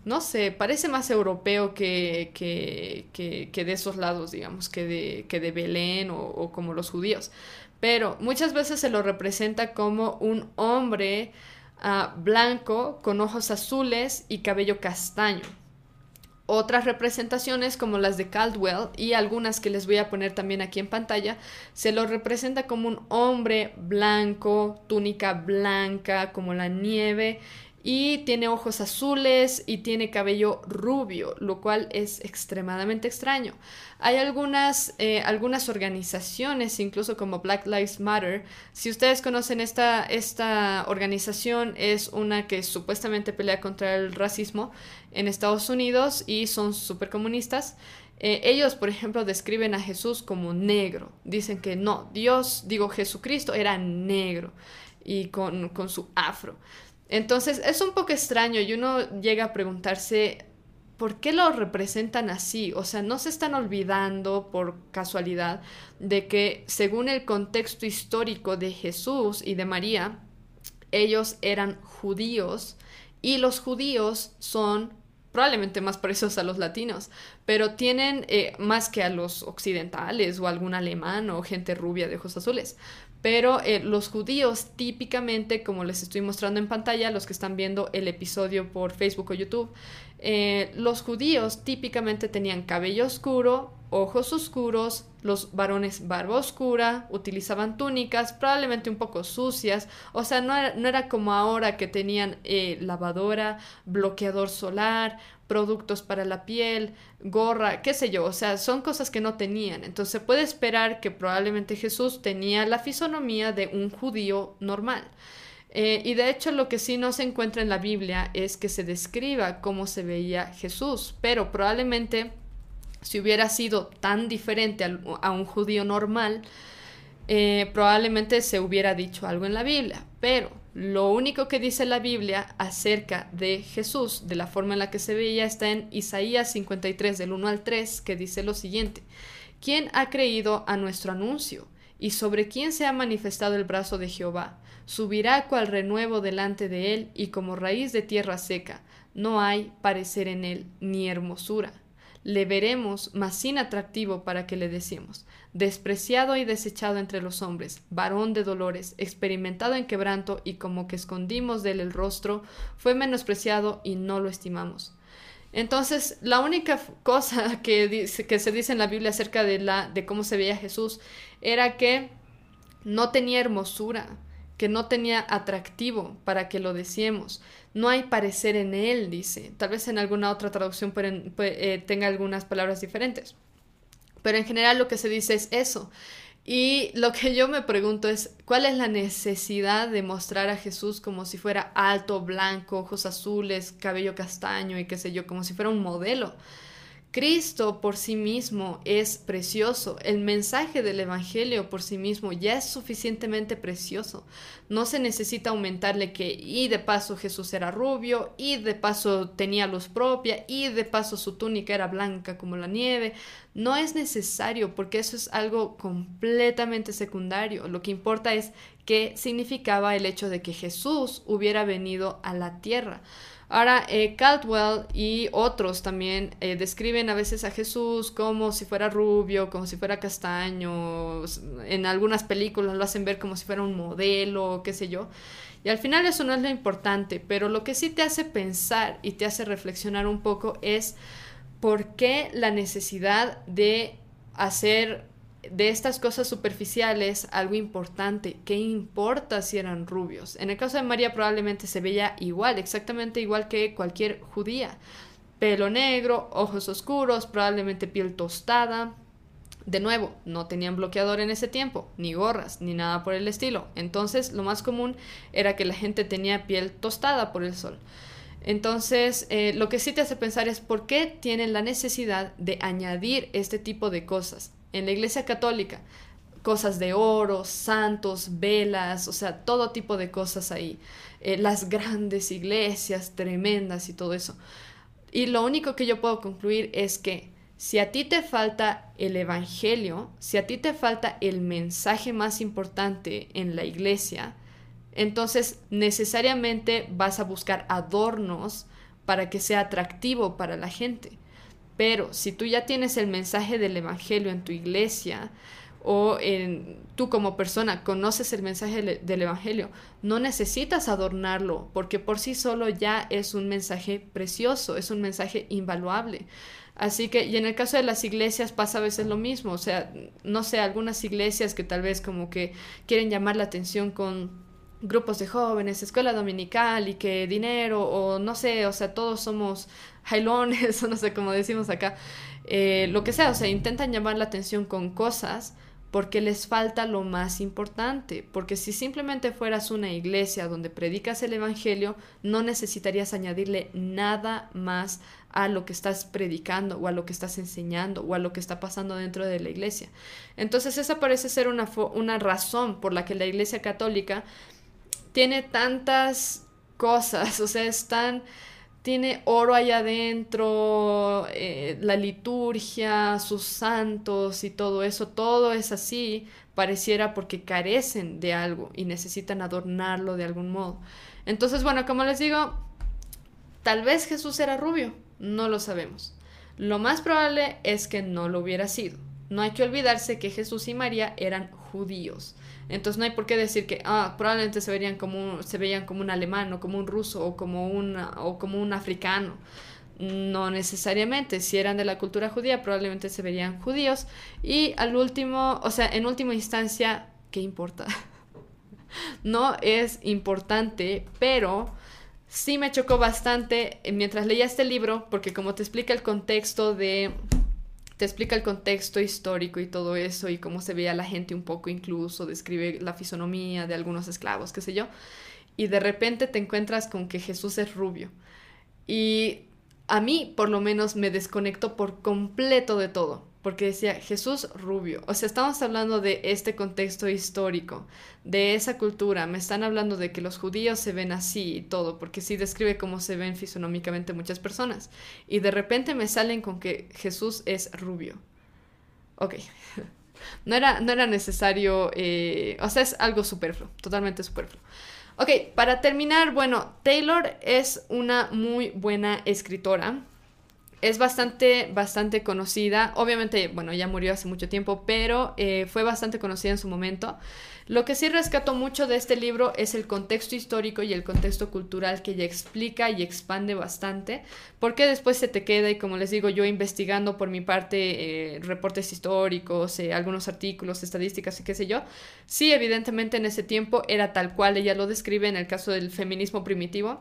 no sé, parece más europeo que, que, que, de esos lados, digamos, que de, que de Belén o, como los judíos pero muchas veces se lo representa como un hombre ah, blanco con ojos azules y cabello castaño. Otras representaciones como las de Caldwell y algunas que les voy a poner también aquí en pantalla, se lo representa como un hombre blanco, túnica blanca como la nieve y tiene ojos azules y tiene cabello rubio, lo cual es extremadamente extraño. Hay algunas, eh, algunas organizaciones, incluso como Black Lives Matter. Si ustedes conocen esta, esta organización, es una que supuestamente pelea contra el racismo en Estados Unidos y son súper comunistas. Eh, ellos, por ejemplo, describen a Jesús como negro. Dicen que no, Dios, digo, Jesucristo era negro y con, con su afro. Entonces es un poco extraño y uno llega a preguntarse por qué lo representan así. O sea, no se están olvidando por casualidad de que según el contexto histórico de Jesús y de María, ellos eran judíos y los judíos son probablemente más parecidos a los latinos, pero tienen eh, más que a los occidentales o algún alemán o gente rubia de ojos azules. Pero eh, los judíos típicamente, como les estoy mostrando en pantalla, los que están viendo el episodio por Facebook o YouTube, eh, los judíos típicamente tenían cabello oscuro, ojos oscuros, los varones barba oscura, utilizaban túnicas, probablemente un poco sucias, o sea, no era, no era como ahora que tenían eh, lavadora, bloqueador solar, productos para la piel, gorra, qué sé yo, o sea, son cosas que no tenían. Entonces se puede esperar que probablemente Jesús tenía la fisonomía de un judío normal. Eh, y de hecho lo que sí no se encuentra en la Biblia es que se describa cómo se veía Jesús, pero probablemente si hubiera sido tan diferente a, un judío normal, eh, probablemente se hubiera dicho algo en la Biblia, pero lo único que dice la Biblia acerca de Jesús, de la forma en la que se veía, está en Isaías 53, del 1 al 3, que dice lo siguiente. ¿Quién ha creído a nuestro anuncio? ¿Y sobre quién se ha manifestado el brazo de Jehová? Subirá cual renuevo delante de él y como raíz de tierra seca. No hay parecer en él ni hermosura le veremos, mas sin atractivo para que le decimos, despreciado y desechado entre los hombres, varón de dolores, experimentado en quebranto y como que escondimos de él el rostro, fue menospreciado y no lo estimamos. Entonces, la única cosa que, dice, que se dice en la Biblia acerca de, la, de cómo se veía Jesús era que no tenía hermosura, que no tenía atractivo para que lo decíamos. No hay parecer en él, dice. Tal vez en alguna otra traducción eh, tenga algunas palabras diferentes. Pero en general lo que se dice es eso. Y lo que yo me pregunto es, ¿cuál es la necesidad de mostrar a Jesús como si fuera alto, blanco, ojos azules, cabello castaño y qué sé yo, como si fuera un modelo? Cristo por sí mismo es precioso. El mensaje del Evangelio por sí mismo ya es suficientemente precioso. No se necesita aumentarle que y de paso Jesús era rubio, y de paso tenía luz propia, y de paso su túnica era blanca como la nieve. No es necesario porque eso es algo completamente secundario. Lo que importa es qué significaba el hecho de que Jesús hubiera venido a la tierra. Ahora, eh, Caldwell y otros también eh, describen a veces a Jesús como si fuera rubio, como si fuera castaño, en algunas películas lo hacen ver como si fuera un modelo, qué sé yo. Y al final eso no es lo importante, pero lo que sí te hace pensar y te hace reflexionar un poco es por qué la necesidad de hacer de estas cosas superficiales algo importante. ¿Qué importa si eran rubios? En el caso de María probablemente se veía igual, exactamente igual que cualquier judía. Pelo negro, ojos oscuros, probablemente piel tostada. De nuevo, no tenían bloqueador en ese tiempo, ni gorras, ni nada por el estilo. Entonces, lo más común era que la gente tenía piel tostada por el sol. Entonces, eh, lo que sí te hace pensar es por qué tienen la necesidad de añadir este tipo de cosas en la iglesia católica, cosas de oro, santos, velas, o sea, todo tipo de cosas ahí. Eh, las grandes iglesias tremendas y todo eso. Y lo único que yo puedo concluir es que si a ti te falta el Evangelio, si a ti te falta el mensaje más importante en la iglesia, entonces necesariamente vas a buscar adornos para que sea atractivo para la gente. Pero si tú ya tienes el mensaje del Evangelio en tu iglesia, o en, tú como persona conoces el mensaje del Evangelio, no necesitas adornarlo, porque por sí solo ya es un mensaje precioso, es un mensaje invaluable. Así que, y en el caso de las iglesias pasa a veces lo mismo, o sea, no sé, algunas iglesias que tal vez como que quieren llamar la atención con grupos de jóvenes, escuela dominical y que dinero o no sé, o sea, todos somos jailones o no sé cómo decimos acá, eh, lo que sea, o sea, intentan llamar la atención con cosas porque les falta lo más importante, porque si simplemente fueras una iglesia donde predicas el Evangelio, no necesitarías añadirle nada más a lo que estás predicando o a lo que estás enseñando o a lo que está pasando dentro de la iglesia. Entonces esa parece ser una, una razón por la que la iglesia católica tiene tantas cosas, o sea, es tan tiene oro allá adentro, eh, la liturgia, sus santos y todo eso, todo es así, pareciera porque carecen de algo y necesitan adornarlo de algún modo. Entonces, bueno, como les digo, tal vez Jesús era rubio, no lo sabemos. Lo más probable es que no lo hubiera sido. No hay que olvidarse que Jesús y María eran judíos. Entonces no hay por qué decir que ah, probablemente se verían como se veían como un alemán o como un ruso o como un, o como un africano. No necesariamente, si eran de la cultura judía, probablemente se verían judíos. Y al último, o sea, en última instancia, ¿qué importa? no es importante, pero sí me chocó bastante mientras leía este libro, porque como te explica el contexto de te explica el contexto histórico y todo eso y cómo se veía la gente un poco incluso, describe la fisonomía de algunos esclavos, qué sé yo, y de repente te encuentras con que Jesús es rubio. Y a mí por lo menos me desconectó por completo de todo porque decía Jesús rubio. O sea, estamos hablando de este contexto histórico, de esa cultura. Me están hablando de que los judíos se ven así y todo, porque sí describe cómo se ven fisonómicamente muchas personas. Y de repente me salen con que Jesús es rubio. Ok. No era, no era necesario, eh, o sea, es algo superfluo, totalmente superfluo. Ok, para terminar, bueno, Taylor es una muy buena escritora es bastante, bastante conocida. Obviamente, bueno, ya murió hace mucho tiempo, pero eh, fue bastante conocida en su momento. Lo que sí rescato mucho de este libro es el contexto histórico y el contexto cultural que ella explica y expande bastante, porque después se te queda y como les digo, yo investigando por mi parte eh, reportes históricos, eh, algunos artículos, estadísticas y qué sé yo, sí, evidentemente en ese tiempo era tal cual ella lo describe en el caso del feminismo primitivo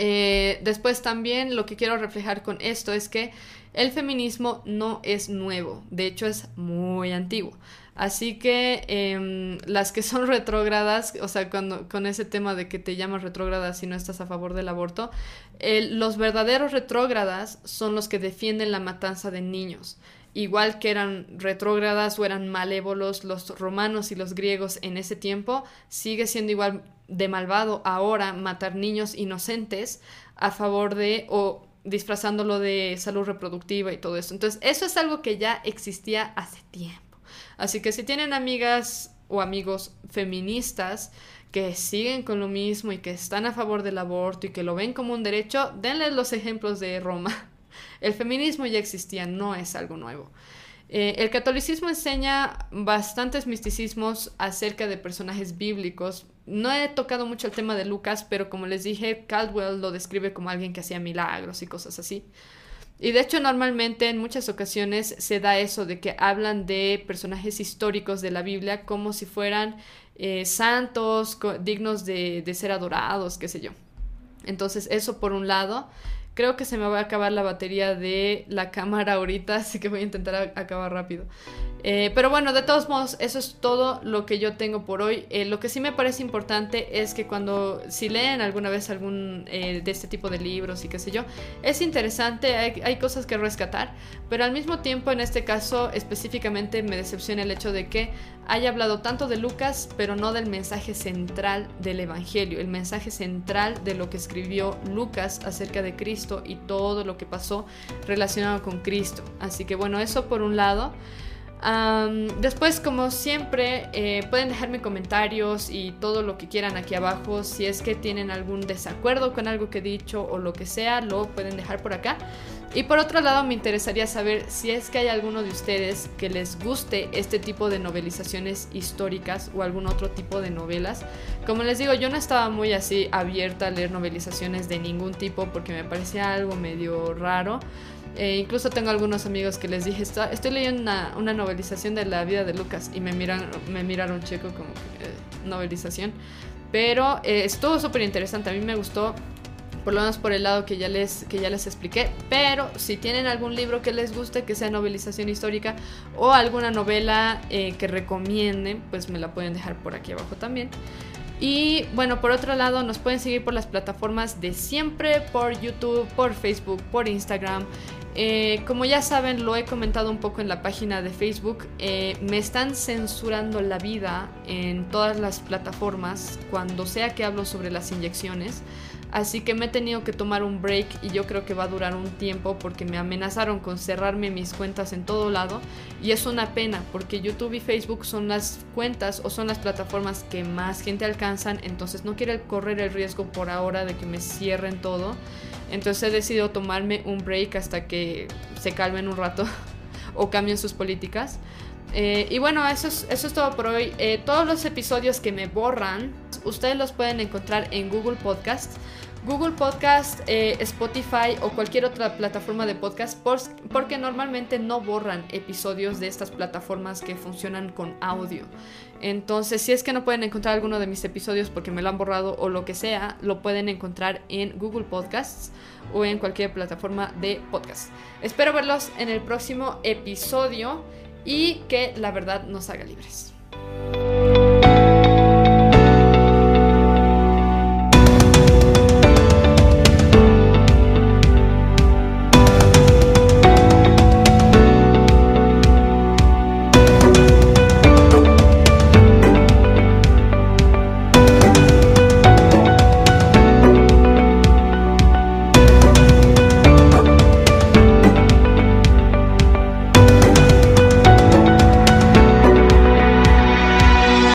eh, después también lo que quiero reflejar con esto es que el feminismo no es nuevo, de hecho es muy antiguo. Así que em, las que son retrógradas, o sea, cuando, con ese tema de que te llamas retrógrada si no estás a favor del aborto, los verdaderos retrógradas son los que defienden la matanza de niños. Igual que eran retrógradas o eran malévolos los romanos y los griegos en ese tiempo, sigue siendo igual de malvado ahora matar niños inocentes a favor de o disfrazándolo de salud reproductiva y todo eso. Entonces, eso es algo que ya existía hace tiempo. Así que si tienen amigas o amigos feministas que siguen con lo mismo y que están a favor del aborto y que lo ven como un derecho, denles los ejemplos de Roma. El feminismo ya existía, no es algo nuevo. Eh, el catolicismo enseña bastantes misticismos acerca de personajes bíblicos. No he tocado mucho el tema de Lucas, pero como les dije, Caldwell lo describe como alguien que hacía milagros y cosas así. Y de hecho normalmente en muchas ocasiones se da eso de que hablan de personajes históricos de la Biblia como si fueran eh, santos, dignos de, de ser adorados, qué sé yo. Entonces eso por un lado. Creo que se me va a acabar la batería de la cámara ahorita, así que voy a intentar acabar rápido. Eh, pero bueno, de todos modos, eso es todo lo que yo tengo por hoy. Eh, lo que sí me parece importante es que cuando, si leen alguna vez algún eh, de este tipo de libros y qué sé yo, es interesante, hay, hay, cosas que rescatar, pero al mismo tiempo, en este caso específicamente, me decepciona el hecho de que haya hablado tanto de Lucas, pero no del mensaje central del Evangelio, el mensaje central de lo que escribió Lucas acerca de Cristo y todo lo que pasó relacionado con Cristo. Así que bueno, eso por un lado después, como siempre, eh, pueden dejarme comentarios y todo lo que quieran aquí abajo. Si es que tienen algún desacuerdo con algo que he dicho o lo que sea, lo pueden dejar por acá. Y por otro lado, me interesaría saber si es que hay alguno de ustedes que les guste este tipo de novelizaciones históricas o algún otro tipo de novelas. Como les digo, yo no estaba muy así abierta a leer novelizaciones de ningún tipo porque me parecía algo medio raro. Eh, incluso tengo algunos amigos que les dije, estoy leyendo una, novelización de la vida de Lucas y me, miran, me miraron checo como eh, novelización. Pero eh, estuvo súper interesante, a mí me gustó por lo menos por el lado que ya les, que ya les expliqué. Pero si tienen algún libro que les guste, que sea novelización histórica o alguna novela que recomienden, pues me la pueden dejar por aquí abajo también. Y bueno, por otro lado, nos pueden seguir por las plataformas de siempre, por YouTube, por Facebook, por Instagram. Eh, como ya saben, lo he comentado un poco en la página de Facebook, eh, me están censurando la vida en todas las plataformas cuando sea que hablo sobre las inyecciones. Así que me he tenido que tomar un break y yo creo que va a durar un tiempo porque me amenazaron con cerrarme mis cuentas en todo lado y es una pena porque YouTube y Facebook son las cuentas o son las plataformas que más gente alcanzan, entonces no quiero correr el riesgo por ahora de que me cierren todo. Entonces he decidido tomarme un break hasta que se calmen un rato o cambien sus políticas. Eh, y bueno, eso es, eso es todo por hoy. Eh, todos los episodios que me borran, ustedes los pueden encontrar en Google Podcast. Google Podcast, eh, Spotify o cualquier otra plataforma de podcast porque normalmente no borran episodios de estas plataformas que funcionan con audio. Entonces, si es que no pueden encontrar alguno de mis episodios porque me lo han borrado o lo que sea, lo pueden encontrar en Google Podcasts o en cualquier plataforma de podcast. Espero verlos en el próximo episodio y que la verdad nos haga libres.